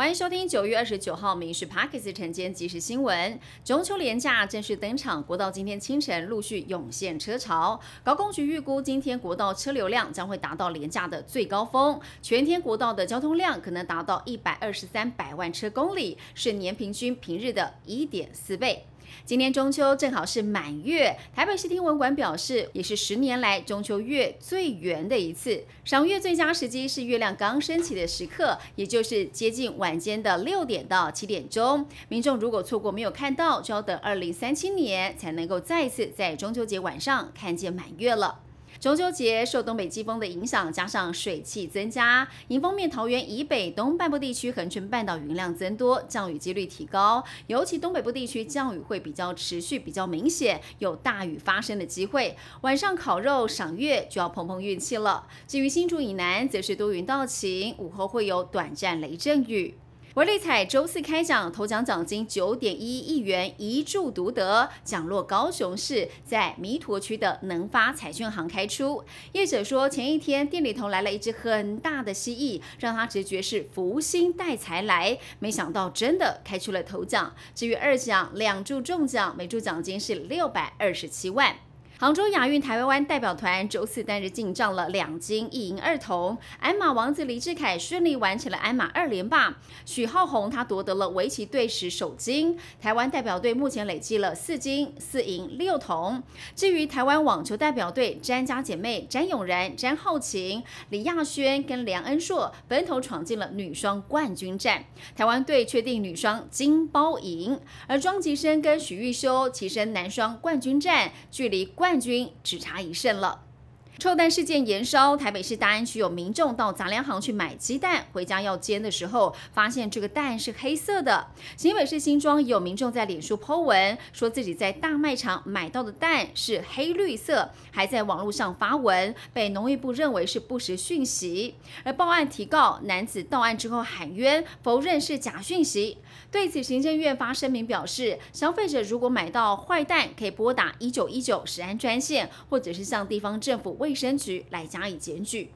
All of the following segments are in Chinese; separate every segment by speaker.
Speaker 1: 欢迎收听九月二十九号《民事 Parkes》晨间即时新闻。中秋连假正式登场，国道今天清晨陆续涌现车潮。高工局预估，今天国道车流量将会达到连假的最高峰，全天国道的交通量可能达到一百二十三百万车公里，是年平均平日的一点四倍。今年中秋正好是满月，台北市天文馆表示，也是十年来中秋月最圆的一次。赏月最佳时机是月亮刚升起的时刻，也就是接近晚间的六点到七点钟。民众如果错过没有看到，就要等二零三七年才能够再次在中秋节晚上看见满月了。中秋节受东北季风的影响，加上水汽增加，迎风面桃园以北东半部地区恒春半岛云量增多，降雨几率提高，尤其东北部地区降雨会比较持续、比较明显，有大雨发生的机会。晚上烤肉赏月就要碰碰运气了。至于新竹以南，则是多云到晴，午后会有短暂雷阵雨。维利彩周四开奖，头奖奖金九点一亿元，一注独得，奖落高雄市，在弥陀区的能发彩券行开出。业者说，前一天店里头来了一只很大的蜥蜴，让他直觉是福星带财来，没想到真的开出了头奖。至于二奖，两注中奖，每注奖金是六百二十七万。杭州亚运台湾代表团周四单日进账了两金一银二铜，鞍马王子李志凯顺利完成了鞍马二连霸，许浩宏他夺得了围棋队史首金。台湾代表队目前累计了四金四银六铜。至于台湾网球代表队，詹家姐妹詹永然、詹浩晴、李亚轩跟梁恩硕分头闯进了女双冠军战，台湾队确定女双金包银。而庄吉生跟许玉修齐身男双冠军战，距离冠。冠军只差一胜了。臭蛋事件延烧，台北市大安区有民众到杂粮行去买鸡蛋，回家要煎的时候，发现这个蛋是黑色的。新北市新庄也有民众在脸书 po 文，说自己在大卖场买到的蛋是黑绿色，还在网络上发文，被农业部认为是不实讯息，而报案提告男子到案之后喊冤，否认是假讯息。对此，行政院发声明表示，消费者如果买到坏蛋，可以拨打一九一九食安专线，或者是向地方政府卫生局来加以检举。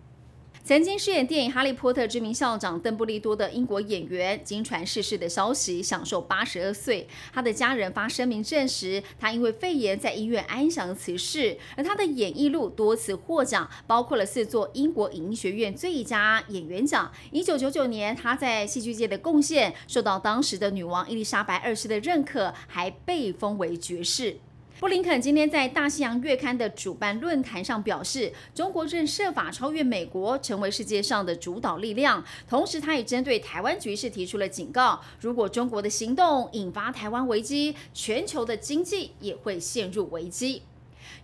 Speaker 1: 曾经饰演电影《哈利波特》知名校长邓布利多的英国演员，经传逝世的消息，享受八十二岁。他的家人发声明证实，他因为肺炎在医院安详辞世。而他的演艺路多次获奖，包括了四座英国影艺学院最佳演员奖。一九九九年，他在戏剧界的贡献受到当时的女王伊丽莎白二世的认可，还被封为爵士。布林肯今天在《大西洋月刊》的主办论坛上表示，中国正设法超越美国，成为世界上的主导力量。同时，他也针对台湾局势提出了警告：如果中国的行动引发台湾危机，全球的经济也会陷入危机。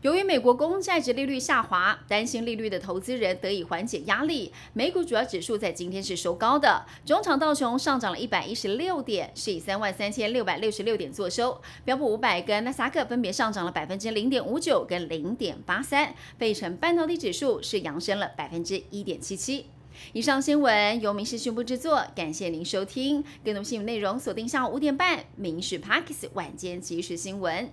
Speaker 1: 由于美国公债值利率下滑，担心利率的投资人得以缓解压力。美股主要指数在今天是收高的，中场道琼上涨了一百一十六点，是以三万三千六百六十六点作收。标普五百跟纳斯达克分别上涨了百分之零点五九跟零点八三。费城半导体指数是扬升了百分之一点七七。以上新闻由民事宣布制作，感谢您收听。更多新闻内容锁定下午五点半《民事 Parks 晚间即时新闻》。